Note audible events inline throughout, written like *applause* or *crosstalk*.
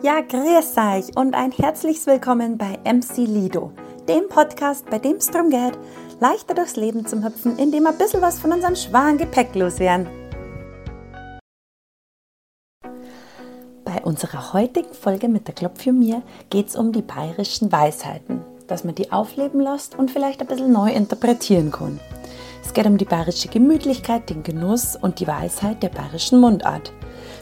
Ja, grüß euch und ein herzliches Willkommen bei MC Lido, dem Podcast, bei dem es darum geht, leichter durchs Leben zu hüpfen, indem wir ein bisschen was von unserem schweren Gepäck loswerden. Bei unserer heutigen Folge mit der Klopf für mir geht es um die bayerischen Weisheiten, dass man die aufleben lässt und vielleicht ein bisschen neu interpretieren kann. Es geht um die bayerische Gemütlichkeit, den Genuss und die Weisheit der bayerischen Mundart.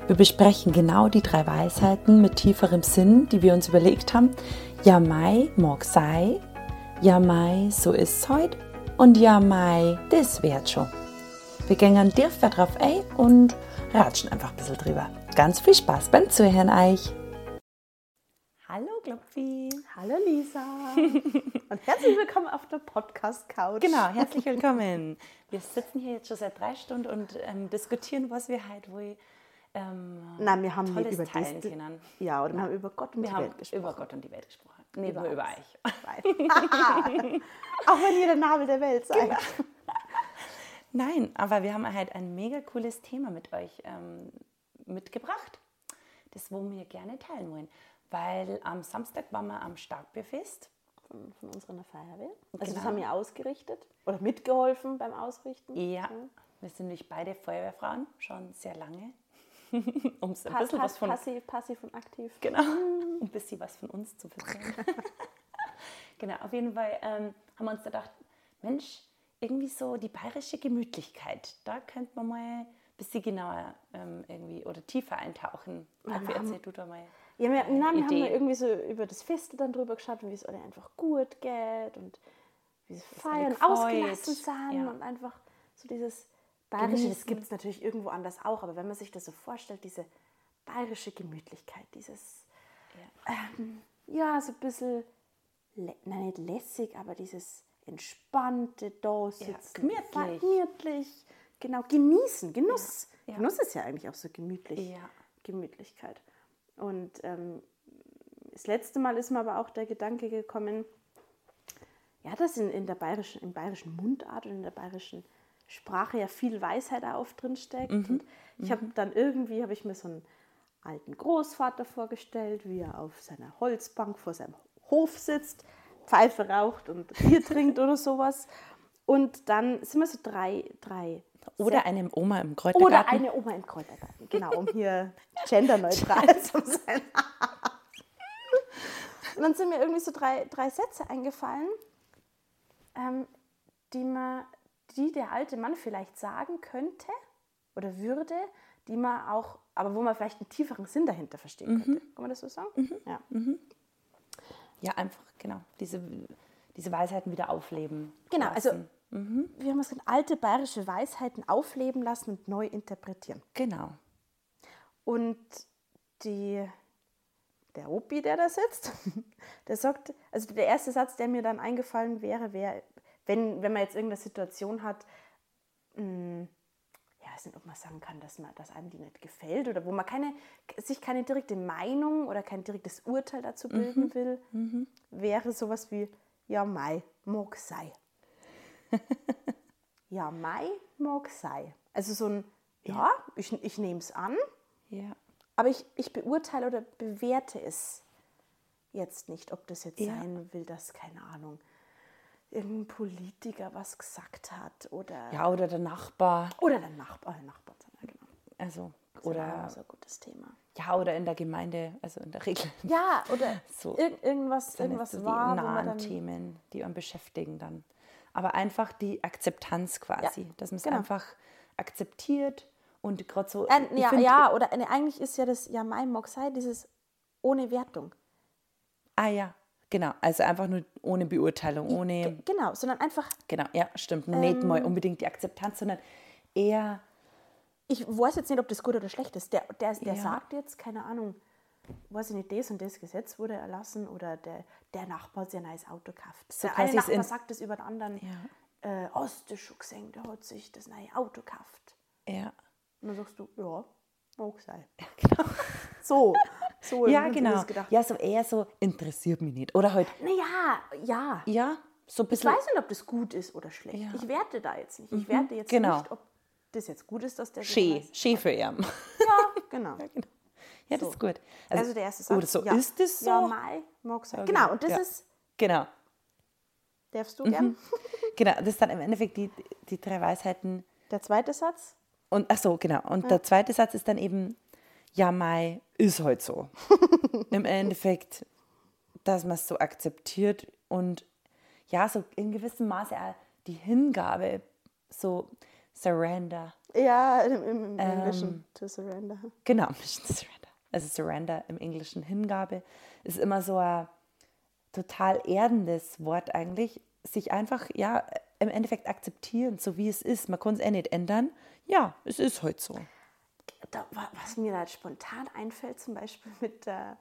Wir besprechen genau die drei Weisheiten mit tieferem Sinn, die wir uns überlegt haben. Ja, Mai, mag sei. Ja, Mai, so ist's heute. Und ja, Mai, das wird schon. Wir gehen direkt drauf ein und ratschen einfach ein bisschen drüber. Ganz viel Spaß beim Zuhören euch. Hallo Glopfi. Hallo Lisa. *laughs* Und herzlich willkommen auf der Podcast-Couch. Genau, herzlich willkommen. Wir sitzen hier jetzt schon seit drei Stunden und ähm, diskutieren, was wir heute wohl ähm, Nein, wir haben Tolles über teilen das, können. Ja, oder wir haben über Gott und Wir die Welt gesprochen. über Gott und die Welt gesprochen. Nee, Über nur über euch. *laughs* Auch wenn ihr der Nabel der Welt seid. Genau. *laughs* Nein, aber wir haben halt ein mega cooles Thema mit euch ähm, mitgebracht, das wo wir gerne teilen wollen. Weil am Samstag waren wir am Starkbierfest. Von, von unserer Feuerwehr. Also Genau. das haben wir ausgerichtet oder mitgeholfen beim Ausrichten. Ja, wir sind nämlich beide Feuerwehrfrauen, schon sehr lange. *laughs* um es ein Pass, bisschen was von passiv, passiv und aktiv. Genau, um ein bisschen was von uns zu erzählen. *laughs* genau, auf jeden Fall ähm, haben wir uns gedacht, Mensch, irgendwie so die bayerische Gemütlichkeit, da könnte man mal ein bisschen genauer ähm, irgendwie oder tiefer eintauchen. Wie erzähl du da mal. Ja, wir, nein, wir haben mal irgendwie so über das Fest dann drüber geschaut, wie es alle einfach gut geht und wie sie feiern, ausgelassen sind Ja. und einfach so dieses bayerische, das gibt es natürlich irgendwo anders auch, aber wenn man sich das so vorstellt, diese bayerische Gemütlichkeit, dieses, ähm, ja, so ein bisschen, nein, nicht lässig, aber dieses entspannte Dasitzen. gemütlich. fe- gemütlich, genau, genießen, Genuss. Ja, ja. Genuss ist ja eigentlich auch so gemütlich. Ja. Gemütlichkeit. Und ähm, das letzte Mal ist mir aber auch der Gedanke gekommen, ja, dass in, in der bayerischen, im bayerischen Mundart und in der bayerischen Sprache ja viel Weisheit auch drin steckt. Und ich habe dann irgendwie, habe ich mir so einen alten Großvater vorgestellt, wie er auf seiner Holzbank vor seinem Hof sitzt, Pfeife raucht und Bier *laughs* trinkt oder sowas. Und dann sind wir so drei, drei Oder eine Oma im Kräutergarten. oder eine Oma im Kräutergarten, genau, um hier *laughs* genderneutral zu sein. Und dann sind mir irgendwie so drei, drei Sätze eingefallen, ähm, die, man, die der alte Mann vielleicht sagen könnte oder würde, die man auch, aber wo man vielleicht einen tieferen Sinn dahinter verstehen könnte. Kann man das so sagen? Ja. Ja, einfach, genau. Diese, diese Weisheiten wieder aufleben. Genau, also lassen. wir haben es gesagt, alte bayerische Weisheiten aufleben lassen und neu interpretieren. Genau. Und die, der Opi, der da sitzt, *laughs* der sagt, also der erste Satz, der mir dann eingefallen wäre, wäre, wenn, wenn man jetzt irgendeine Situation hat, mh, ja, ich weiß nicht, ob man sagen kann, dass, man, dass einem die nicht gefällt oder wo man keine, sich keine direkte Meinung oder kein direktes Urteil dazu bilden will, wäre sowas wie, ja, Mai, mag sei. *laughs* ja, Mai, mag sei. Also so ein, ja, ich, ich nehme es an, Ja. aber ich, ich beurteile oder bewerte es jetzt nicht, ob das jetzt Ja. sein will, dass, keine Ahnung, irgendein Politiker was gesagt hat oder, ja, oder der Nachbar. oder der Nachbar, der Nachbar, ja, genau. Also, Das ist oder, ein gutes Thema. ja, oder in der Gemeinde, also in der Regel. Ja, oder *laughs* So. irg irgendwas, irgendwas so die war, man nahen Themen, die einen beschäftigen dann. Aber einfach die Akzeptanz quasi, Ja, dass man es genau. einfach akzeptiert und gerade so. Äh, ja, find- ja, oder ne, eigentlich ist ja das, ja, mein sei, dieses ohne Wertung. Ah ja, genau. Also einfach nur ohne Beurteilung, ohne. Ge- Genau, sondern einfach, Genau, ja, stimmt. Nicht Ähm. mal unbedingt die Akzeptanz, sondern eher. ich weiß jetzt nicht, ob das gut oder schlecht ist. Der, der, der Ja. sagt jetzt, keine Ahnung, weiß ich nicht, das und das Gesetz wurde erlassen oder der, der Nachbar hat sich ein neues Auto gekauft. So der eine Nachbar sagt das über den anderen, Ja. äh, hast du schon gesehen, der hat sich das neue Auto gekauft. Ja, Und dann sagst du, ja, mag sein. genau. So, *laughs* so Ja, genau. Ja, so eher so interessiert mich nicht. Oder halt, Naja, ja. ja, so ein Ich bisschen. weiß nicht, ob das gut ist oder schlecht. Ja. Ich werte da jetzt nicht. Ich werte jetzt genau. nicht, ob das jetzt gut ist, dass der Schee, Schee für ihn. *laughs* Ja, genau. Ja, das So. ist gut. Also, der erste Satz. Oder so ja. ist es so. Ja, Mai, mag sein. Okay. Genau, und das Ja. ist, Genau. darfst du Mhm. gern. *laughs* Genau, das sind im Endeffekt die, die drei Weisheiten. Der zweite Satz. Und ach so, genau. Und der zweite Satz ist dann eben, ja, Mai ist halt so. *laughs* Im Endeffekt, dass man es so akzeptiert und ja, so in gewissem Maße auch die Hingabe, so Surrender. Ja, im, im, Ähm. Englischen. To surrender. Genau, *laughs* Surrender. Also Surrender im Englischen Hingabe ist immer so ein total erdendes Wort eigentlich. Sich einfach, ja, im Endeffekt akzeptieren, so wie es ist. Man kann es eh nicht ändern. Ja, es ist halt so. Da, wa- was mir da spontan einfällt, zum Beispiel *laughs* mit der,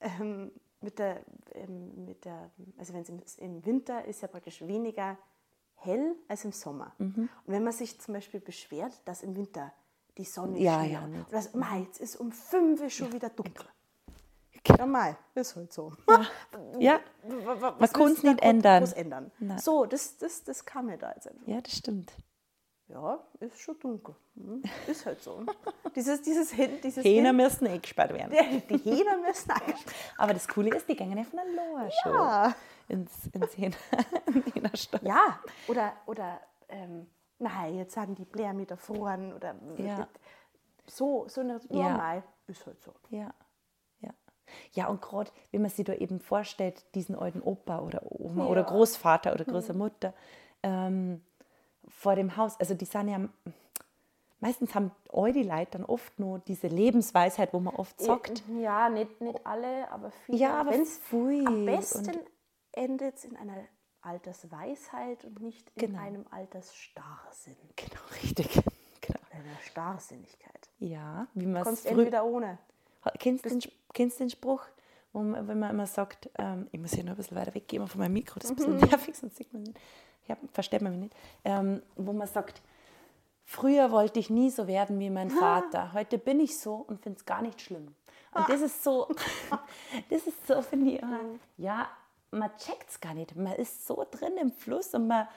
ähm, mit der, ähm, mit der also wenn es im, Winter ist ja praktisch weniger hell als im Sommer. Mhm. Und wenn man sich zum Beispiel beschwert, dass im Winter die Sonne Ja, ja, oder das, Mai, jetzt ist um fünf Uhr schon wieder dunkel. Ja, Mai, ist halt so. Ja, *laughs* wa- Man du da nicht ändern. ändern? Nein. So, das, das, das kam mir da jetzt einfach. ja, das stimmt. Ja, ist schon dunkel. Hm, Ist halt so. *laughs* dieses, dieses Hin, dieses Hähner Hin, müssen eingesperrt werden. *laughs* die Hähner müssen eingesperrt Aber das Coole ist, die gehen ja von der schon Ja. ins, ins Hähner, *laughs* die. Ja, oder, oder ähm, nein, jetzt sagen die Blair mit erfroren oder Ja. so, so eine Ja. normal. Ist halt so. Ja, ja. Ja, und gerade, wenn man sich da eben vorstellt, diesen alten Opa oder Oma oder Ja. Großvater oder Großmutter ähm, vor dem Haus, also die sind ja, meistens haben all die Leute dann oft nur diese Lebensweisheit, wo man oft sagt, Ja, nicht, nicht alle, aber viele. Ja, aber Wenn's Am besten endet es in einer Altersweisheit und nicht in Genau. einem Altersstarrsinn. genau, richtig, *laughs* genau. Einer Starrsinnigkeit. Ja, wie man es Kommst entweder ohne. kennst du den, kennst den Spruch, wo man, wenn man immer sagt, ähm, ich muss hier noch ein bisschen weiter weggehen von meinem Mikro, das ist ein bisschen *laughs* nervig, sonst sieht man nicht. Hab, versteht man mich nicht. Ähm, wo man sagt, früher wollte ich nie so werden wie mein Vater. Heute bin ich so und finde es gar nicht schlimm. Und das ist so, *laughs* das ist so, finde ich, immer, ja, man checkt es gar nicht. Man ist so drin im Fluss und man,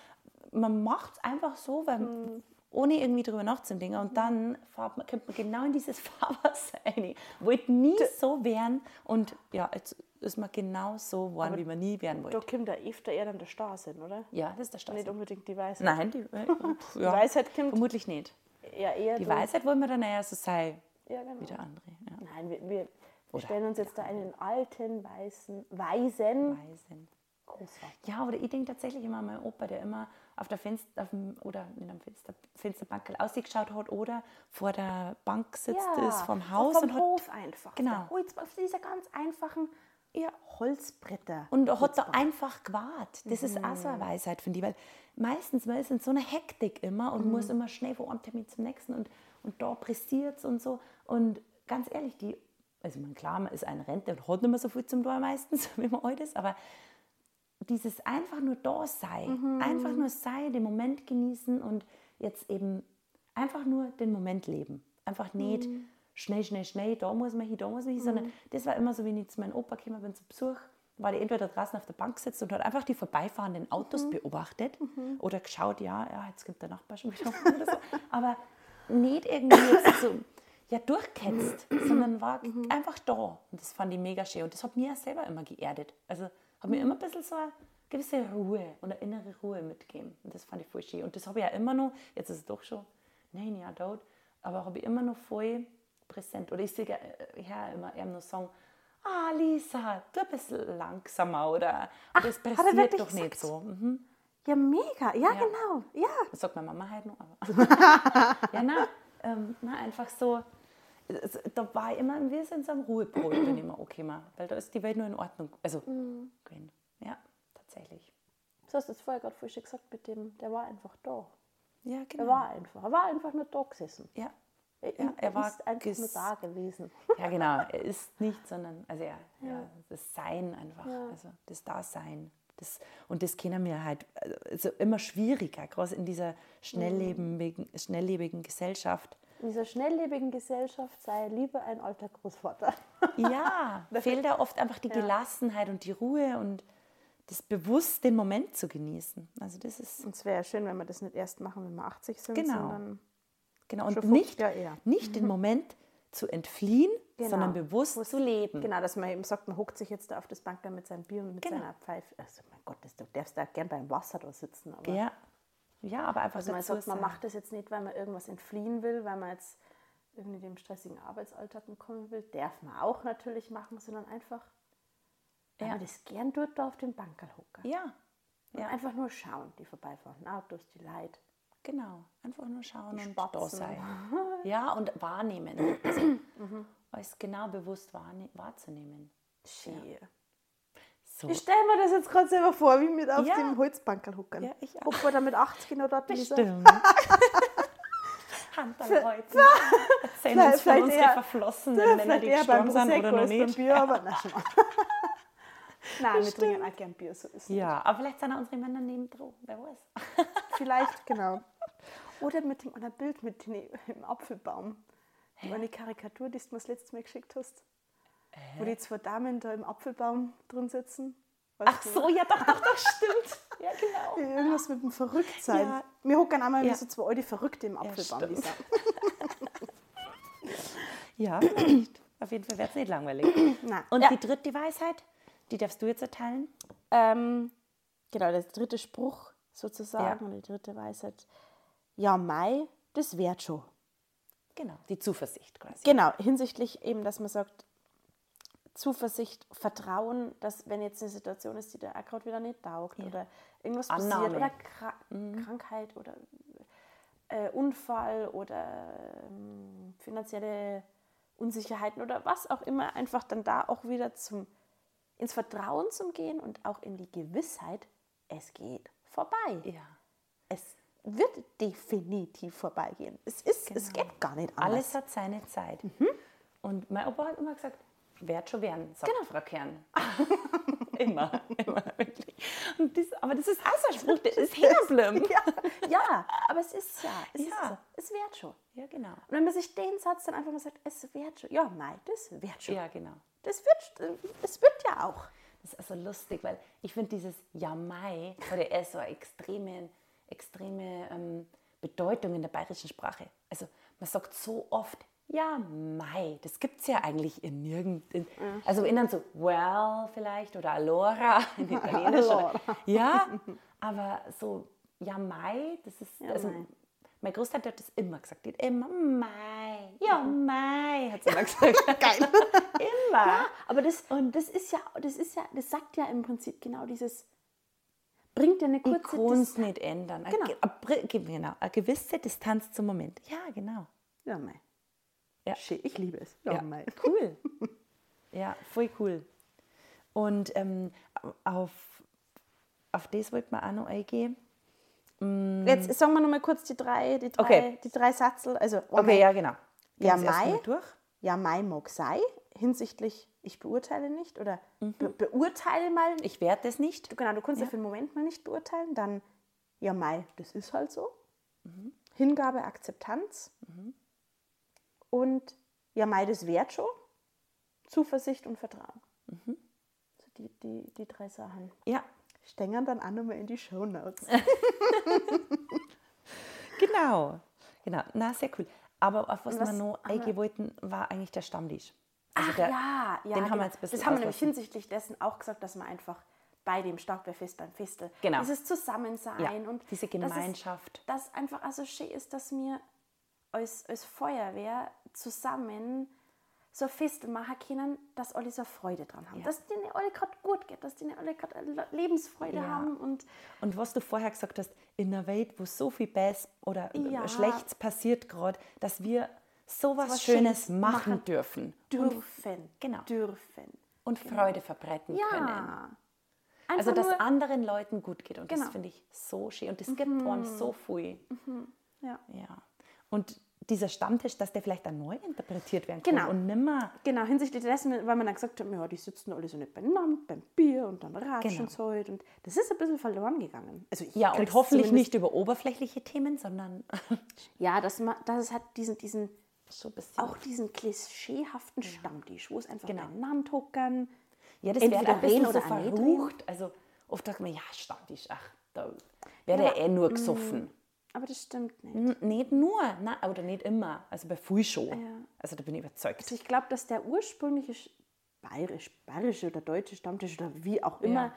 man macht es einfach so, weil, ohne irgendwie drüber nachzudenken. Und dann fährt man, kommt man genau in dieses *laughs* Fahrwasser rein. Wollte nie so werden und ja, jetzt ist man genau so geworden, wie man nie werden Da wollte. kommt der öfter eher dann der Starrsinn, oder? Ja, das ist der Stadt. Nicht unbedingt die Weisheit. Nein, die, *laughs* äh, ja, Weisheit kommt- vermutlich nicht. Ja, eher Die Weisheit wollen wir dann eher so sein Ja, genau. wie der andere. Ja. Nein, wir, wir stellen uns jetzt da einen alten, weißen, weisen Weisen. Großvater. Ja, oder ich denke tatsächlich immer an meinen Opa, der immer auf der Fenster, auf dem, oder nicht am Fenster, Fensterbank ausgeschaut hat oder vor der Bank sitzt ist, vom Haus vom und hat Hof einfach. Genau. Holz, auf dieser ganz einfachen ja, Holzbretter. Und er hat da einfach gewartet. Das ist auch so eine Weisheit, finde ich. Weil meistens, man ist in so einer Hektik immer und muss immer schnell von einem Termin zum nächsten und, und da pressiert es und so. Und ganz ehrlich, die, also man, klar, man ist ein Rente und hat nicht mehr so viel zum Tor meistens, *laughs* wie man alt ist, aber dieses einfach nur da sein, einfach nur sein, den Moment genießen und jetzt eben einfach nur den Moment leben. Einfach nicht schnell, schnell, schnell, da muss man hin, da muss man hin, sondern das war immer so, wenn ich zu meinem Opa gekommen bin zu Besuch, war die entweder draußen auf der Bank sitzt und hat einfach die vorbeifahrenden Autos beobachtet oder geschaut, ja, ja, jetzt kommt der Nachbar schon wieder *laughs* oder so. Aber nicht irgendwie jetzt so ja, durchketzt, sondern war einfach da. Und das fand ich mega schön. Und das hat mir auch selber immer geerdet. Also hat mir immer ein bisschen so eine gewisse Ruhe und eine innere Ruhe mitgegeben. Und das fand ich voll schön. Und das habe ich ja immer noch, jetzt ist es doch schon neun Jahre tot, aber habe ich immer noch voll präsent. Oder ich sehe äh, ja immer eher nur sagen, ah Lisa, du ein bisschen langsamer oder das er passiert doch nicht gesagt? so. Mhm. Ja, mega. Ja, genau. Ja. Das sagt meine Mama halt noch. Aber *laughs* ja, nein, ähm, na, einfach so, da war ich immer, wir sind so am Ruhepol, bin ich immer okay, mal, weil da ist die Welt nur in Ordnung. Also, Mhm. ja, tatsächlich. Du hast es vorher gerade frisch gesagt mit dem, der war einfach da. Ja, Er genau. war einfach. Er war einfach nur da gesessen. ja. Er, Ja, er war ist einfach nur da gewesen. ja, genau. Er ist nicht, sondern, also ja, ja. das Sein einfach, also das Dasein. Das, und das kennen wir halt also immer schwieriger, gerade in dieser schnelllebigen, schnelllebigen Gesellschaft. In dieser schnelllebigen Gesellschaft sei lieber ein alter Großvater. Ja, *laughs* da fehlt da oft einfach die Gelassenheit und die Ruhe und das bewusst den Moment zu genießen. Also das ist Und es wäre ja schön, wenn wir das nicht erst machen, wenn wir 80 sind, Genau. sondern genau und schon 50 nicht, eher. nicht den Moment zu entfliehen, Genau. sondern bewusst zu leben. Genau, dass man eben sagt, man hockt sich jetzt da auf das Bank mit seinem Bier und mit Genau. seiner Pfeife. Also mein Gott, das, du darfst da gern beim Wasser da sitzen. Aber Ja. Ja, aber einfach also man sagt, man macht das jetzt nicht, weil man irgendwas entfliehen will, weil man jetzt irgendwie dem stressigen Arbeitsalltag entkommen will. Darf man auch natürlich machen, sondern einfach, weil Ja. man das gern tut, da auf dem Bankerl hocken. Ja, Und ja. einfach nur schauen, die vorbeifahrenden Autos, die Leute. Genau. Einfach nur schauen und da sein. Ja, und wahrnehmen. *clears throat* Also, alles genau bewusst wahrne wahrzunehmen. Schön. So. Ich stelle mir das jetzt gerade selber vor, wie mit auf Ja. dem Holzbankerl hocken. Ja, ich auch. Ob wir da mit 80 noch dort lesen. Bestimmt. *laughs* Handball heute. Erzählen uns von vielleicht unseren eher- verflossenen Männer, die gestorben sind oder noch nicht. Bier, aber *laughs* na schon. *laughs* Nein, wir trinken auch gern Bier, so ist es. Ja, aber vielleicht sind auch unsere Männer neben dran, wer weiß. Vielleicht, genau. Oder mit dem anderen Bild mit dem im Apfelbaum. Eine Karikatur, die du mir das letzte Mal geschickt hast. Wo die zwei Damen da im Apfelbaum drin sitzen. Weißt Ach so, ja doch, doch, doch, stimmt. *laughs* Ja, genau. Irgendwas mit dem Verrücktsein. Ja. Wir hocken einmal Ja. wie so zwei alte Verrückte im Apfelbaum. *laughs* Ja, vielleicht. *clears throat* Auf jeden Fall wird es nicht langweilig. *clears throat* Nein. Und Ja. die dritte Weisheit, die darfst du jetzt erteilen? Ähm, genau, der dritte Spruch sozusagen, oder die dritte Weisheit. Ja, Mai, das wird schon. Genau, die Zuversicht quasi. Genau, hinsichtlich eben, dass man sagt, Zuversicht, Vertrauen, dass wenn jetzt eine Situation ist, die der gerade wieder nicht taugt oder irgendwas Annahme. passiert oder Kra Krankheit oder äh, Unfall oder ähm, finanzielle Unsicherheiten oder was auch immer, einfach dann da auch wieder zum, ins Vertrauen zum Gehen und auch in die Gewissheit, es geht vorbei. Ja. Es wird definitiv vorbeigehen. Es, ist, es geht gar nicht anders. Alles hat seine Zeit. Und mein Opa hat immer gesagt, werd schon werden, sagt Frau Kern. *laughs* immer, immer, wirklich. Das, aber das ist auch so ein Spruch, der ist *laughs* hängen ja, ja, aber es ist ja, es, Ja. Ist so. es wird schon. ja, genau. Und wenn man sich den Satz dann einfach mal sagt, es wird schon, ja, nein, das wird schon. Ja, genau. Das wird, es wird ja auch. Das ist also lustig, weil ich finde dieses Ja Mai hat ja eher so eine extreme, ähm, Bedeutung in der bayerischen Sprache. Also man sagt so oft Ja Mai. Das gibt es ja eigentlich in nirgend. In, Also in dann so Well vielleicht oder Allora *laughs* in *laughs* Italienisch. oder, ja, *laughs* aber so Ja Mai, das ist. also, Mai. Mein Großvater hat das immer gesagt. Hat immer Mai. Ja Mai, hat sie immer gesagt. Geil. immer. Aber das, und das ist ja, das ist ja, das sagt ja im Prinzip genau dieses, bringt ja eine kurze kann es Dis- nicht ändern. Genau. ge- eine genau. Gewisse Distanz zum Moment. Ja, genau. Ja, mei. Ja. Schön, ich liebe es. Ja, mei. *laughs* Cool. *laughs* ja, voll cool. Und ähm, auf, auf das wollte man auch noch eingehen. Jetzt sagen wir noch mal kurz die drei, die drei, Okay. die drei Satzel. Also, oh Okay, mei. ja, genau. Gehen Ja, Mai. durch. Ja, Mai mag sei, hinsichtlich ich beurteile nicht oder be beurteile mal. Ich werde das nicht. Du, genau, du kannst ja. für einen Moment mal nicht beurteilen. Dann, ja, Mai, das ist halt so. Hingabe, Akzeptanz. Und ja, Mai, das wert schon. Zuversicht und Vertrauen. So die, die, die drei Sachen. Ja, Stängern dann auch nochmal in die Shownotes. *laughs* genau. Genau, na, sehr cool. Aber auf was, was wir noch eingehen wollten, war eigentlich der Stammtisch. Also Ach der, ja, ja. den haben wir genau. jetzt ein bisschen Das haben wir nämlich hinsichtlich dessen auch gesagt, dass man einfach bei dem Starkbierfest beim Festel Genau. dieses Zusammensein Ja, und diese dass es- Gemeinschaft. dass einfach also schön ist, dass wir als, als Feuerwehr zusammen so ein machen können, dass alle so Freude dran haben. Ja. Dass denen alle gerade gut geht, dass denen alle gerade Lebensfreude Ja. haben. Und Und was du vorher gesagt hast, in einer Welt, wo so viel Best oder Ja. Schlechtes passiert gerade, dass wir sowas was Schönes Schönes machen, machen dürfen dürfen. genau. Dürfen. und Freude verbreiten können. Ja. Also, Einfach dass nur- anderen Leuten gut geht. Und das Genau. finde ich so schön. Und das gibt einem so viel. ja. Ja. Und dieser Stammtisch, dass der vielleicht dann neu interpretiert werden kann Genau. und nimmer. Genau, hinsichtlich dessen, weil man dann gesagt hat, ja, die sitzen alle so nicht beieinander beim Bier und dann ratschen Genau. halt. Und das ist ein bisschen verloren gegangen. Also Ja, und hoffentlich nicht über oberflächliche Themen, sondern Ja, dass, man, dass es hat diesen, diesen, so ein bisschen. auch diesen klischeehaften Stammtisch, wo es einfach Genau. beieinander hocken. Ja, das wird ein bisschen so oder auch nicht verrucht. Also oft sagt man, ja, Stammtisch, ach, da wird ja, eh nur gesoffen. Aber das stimmt nicht. N nicht nur, nein, oder nicht immer. Also bei viel schon. Ja. Also da bin ich überzeugt. Also ich glaube, dass der ursprüngliche Sch- bayerisch, bayerische oder deutsche Stammtisch oder wie auch immer, Ja.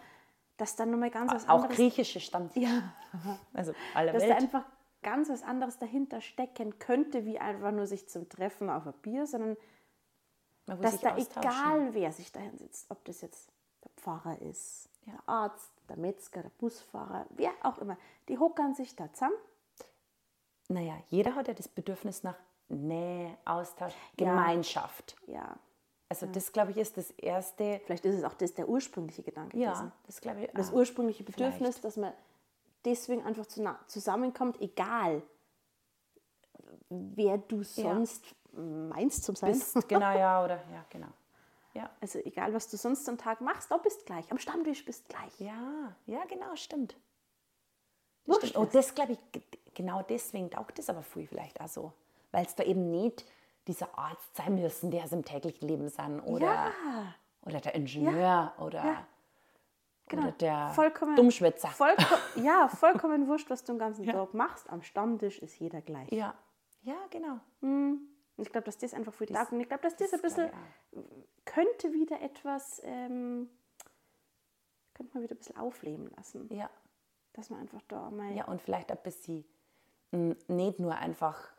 dass dann nochmal ganz was Auch anderes... griechische Stammt. Ja. *laughs* Also alle dass da Welt. einfach ganz was anderes dahinter stecken könnte, wie einfach nur sich zum Treffen auf ein Bier, sondern dass da egal wer sich da hinsetzt, ob das jetzt der Pfarrer ist, der Arzt, der Metzger, der Busfahrer, wer auch immer, die hockern sich da zusammen. Naja, jeder hat ja das Bedürfnis nach Nähe, Austausch, Ja. Gemeinschaft. Ja, Also das, glaube ich, ist das erste. vielleicht ist es auch das der ursprüngliche Gedanke Ja, gewesen. das glaube ich. Das ursprüngliche Bedürfnis, vielleicht. dass man deswegen einfach zu zusammenkommt, egal wer du sonst meinst zum Sein. Bist, genau, ja, oder ja, genau. Ja. Also egal, was du sonst am Tag machst, du bist gleich. Am Stammtisch bist gleich. Ja, ja, genau, stimmt. Das Wurscht stimmt. Oh, das glaube ich, genau deswegen taugt es aber viel vielleicht auch so. Weil es da eben nicht dieser Arzt sein müssen, der es im täglichen Leben sind. Oder, Ja. oder der Ingenieur oder, Ja. Genau. oder der Vollkommen- Dummschwätzer. Vollko *laughs* ja, vollkommen wurscht, was du den ganzen Tag machst. Am Stammtisch ist jeder gleich. Ja, ja, genau. Und ich glaube, dass das einfach viel taugt. Und ich glaube, dass das, ein das bisschen glaub könnte wieder etwas, ähm, könnte man wieder ein bisschen aufleben lassen. Ja. Dass man einfach da mal. Ja, und vielleicht ein bisschen nicht nur einfach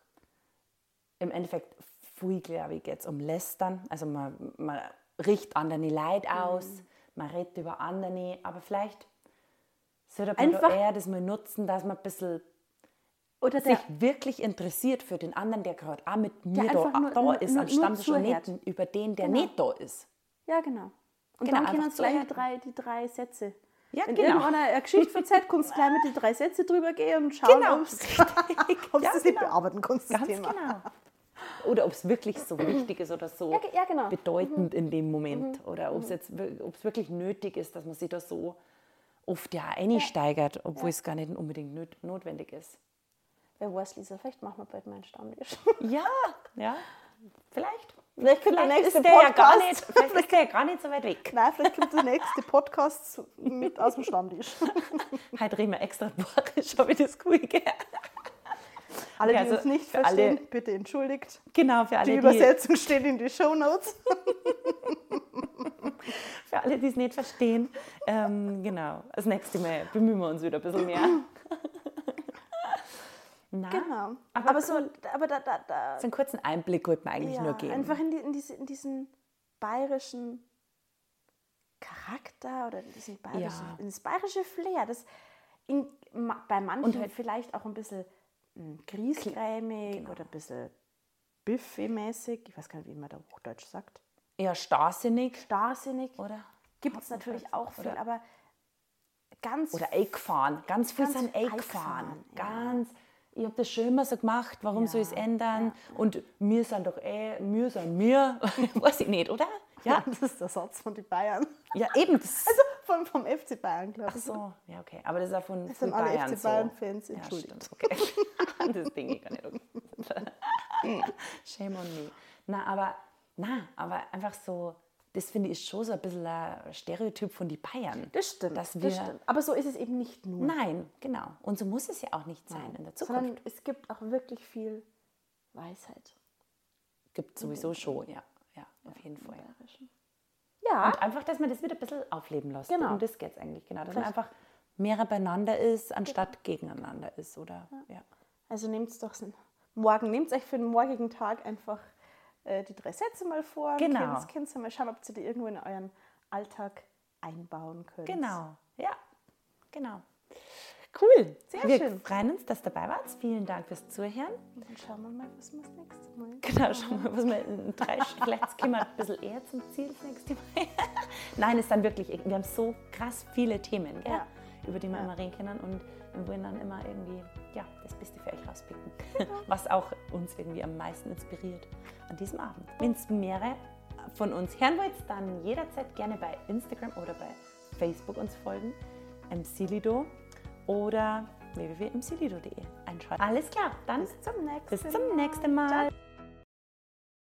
im Endeffekt viel, glaube ich, jetzt um Lästern. Also man, man richtet andere Leid aus, man redet über andere, aber vielleicht sollte man Einfach- eher das mal nutzen, dass man ein bisschen Oder sich der, wirklich interessiert für den anderen, der gerade auch mit mir da, nur- da ist, nur- am nur zuhört. nicht über den, der Genau. nicht da ist. ja, genau. Und Genau, dann können uns gleich drei, die drei Sätze. Ja, Wenn genau. irgendeiner eine Geschichte verzeiht, kannst du gleich mit den drei Sätzen drüber gehen und schauen, Genau, ob du *laughs* das nicht genau. bearbeiten kannst, das Ganz Thema. genau. Oder ob es wirklich so wichtig ist oder so Ja, ja, genau. Mhm. bedeutend in dem Moment. Oder ob es jetzt wir- ob es wirklich nötig ist, dass man sich da so oft ja einsteigert, obwohl es gar nicht unbedingt notwendig ist. Wer weiß, Lisa, vielleicht machen wir bald mal einen Stammtisch. *laughs* Ja, ja, vielleicht. Vielleicht kommt der Vielleicht nächste ist der ja gar Podcast. nicht, vielleicht ist der ja gar nicht so weit weg. Nein, vielleicht kommt der nächste Podcast mit aus dem Stammtisch. *laughs* Heute reden wir extra bayerisch, habe ich das cool gell? Alle, die Okay, also uns nicht für alle- verstehen, bitte entschuldigt. Genau, für Die alle, die, Übersetzung steht in die Shownotes. *laughs* für alle, die es nicht verstehen. Ähm, genau, das nächste Mal bemühen wir uns wieder ein bisschen mehr. *laughs* Na, Genau. Aber Aber, so, aber da, da, da so einen kurzen Einblick wollte man eigentlich ja, nur geben. einfach in, die, in, diese, in diesen bayerischen Charakter oder in, diesen bayerischen, Ja. das bayerische Flair, das in, bei manchen halt- vielleicht auch ein bisschen griesgrämig Genau. oder ein bisschen buffet-mäßig, ich weiß gar nicht, wie man da Hochdeutsch sagt, Eher starrsinnig, starrsinnig, oder? gibt es natürlich auch viel, Oder- aber ganz Oder eingefahren. Ganz viel sind ja. Ganz. Ich habe das schon immer so gemacht, warum soll ich es ändern? Und wir sind doch eh, wir sind wir. *laughs* Weiß ich nicht, oder? Ja, das ist der Satz von den Bayern. ja eben. Also vom, vom FC Bayern, glaube ach ich. so, ja, okay. Aber das ist auch von, Das von sind alle Bayern FC Bayern-Fans, so. entschuldigt. Ja, stimmt, okay. *laughs* das Ding ich gar nicht. Okay. *laughs* Shame on me. Na, aber, na, aber einfach so, das finde ich schon so ein bisschen ein Stereotyp von den Bayern. Das stimmt, Dass das wir, stimmt. Aber so ist es eben nicht nur. Nein, genau. Und so muss es ja auch nicht sein in der Zukunft. Sondern es gibt auch wirklich viel Weisheit. Gibt sowieso schon, ja. Ja, auf jeden Fall. Ja, Und einfach, dass man das wieder ein bisschen aufleben lässt. Genau. Um das geht es eigentlich, genau. Dass man Richtig. einfach mehrer beieinander ist, anstatt gegeneinander ist, oder? Ja. also nehmt es doch morgen, nehmt euch für den morgigen Tag einfach äh, die drei Sätze mal vor. Genau. Könnt, mal schauen, ob ihr die irgendwo in euren Alltag einbauen könnt. Genau, ja, genau. Cool, Sehr wir schön. freuen uns, dass du dabei warst. Vielen Dank fürs Zuhören. Und dann schauen wir mal, was wir das nächste Mal. Genau, schauen wir mal, was wir in drei *laughs* Vielleicht kommen wir ein bisschen eher zum Ziel das nächste Mal. *laughs* Nein, es sind wirklich, wir haben so krass viele Themen, gell, Ja. über die wir immer reden können und wir wollen dann immer irgendwie ja, das Beste für euch rauspicken. *laughs* Was auch uns irgendwie am meisten inspiriert an diesem Abend. Wenn es mehrere von uns hören wollt, dann jederzeit gerne bei Instagram oder bei Facebook uns folgen, mcilido oder www.mcilido.de einschalten. Alles klar, dann Bis zum nächsten bis zum nächsten Mal. Ciao.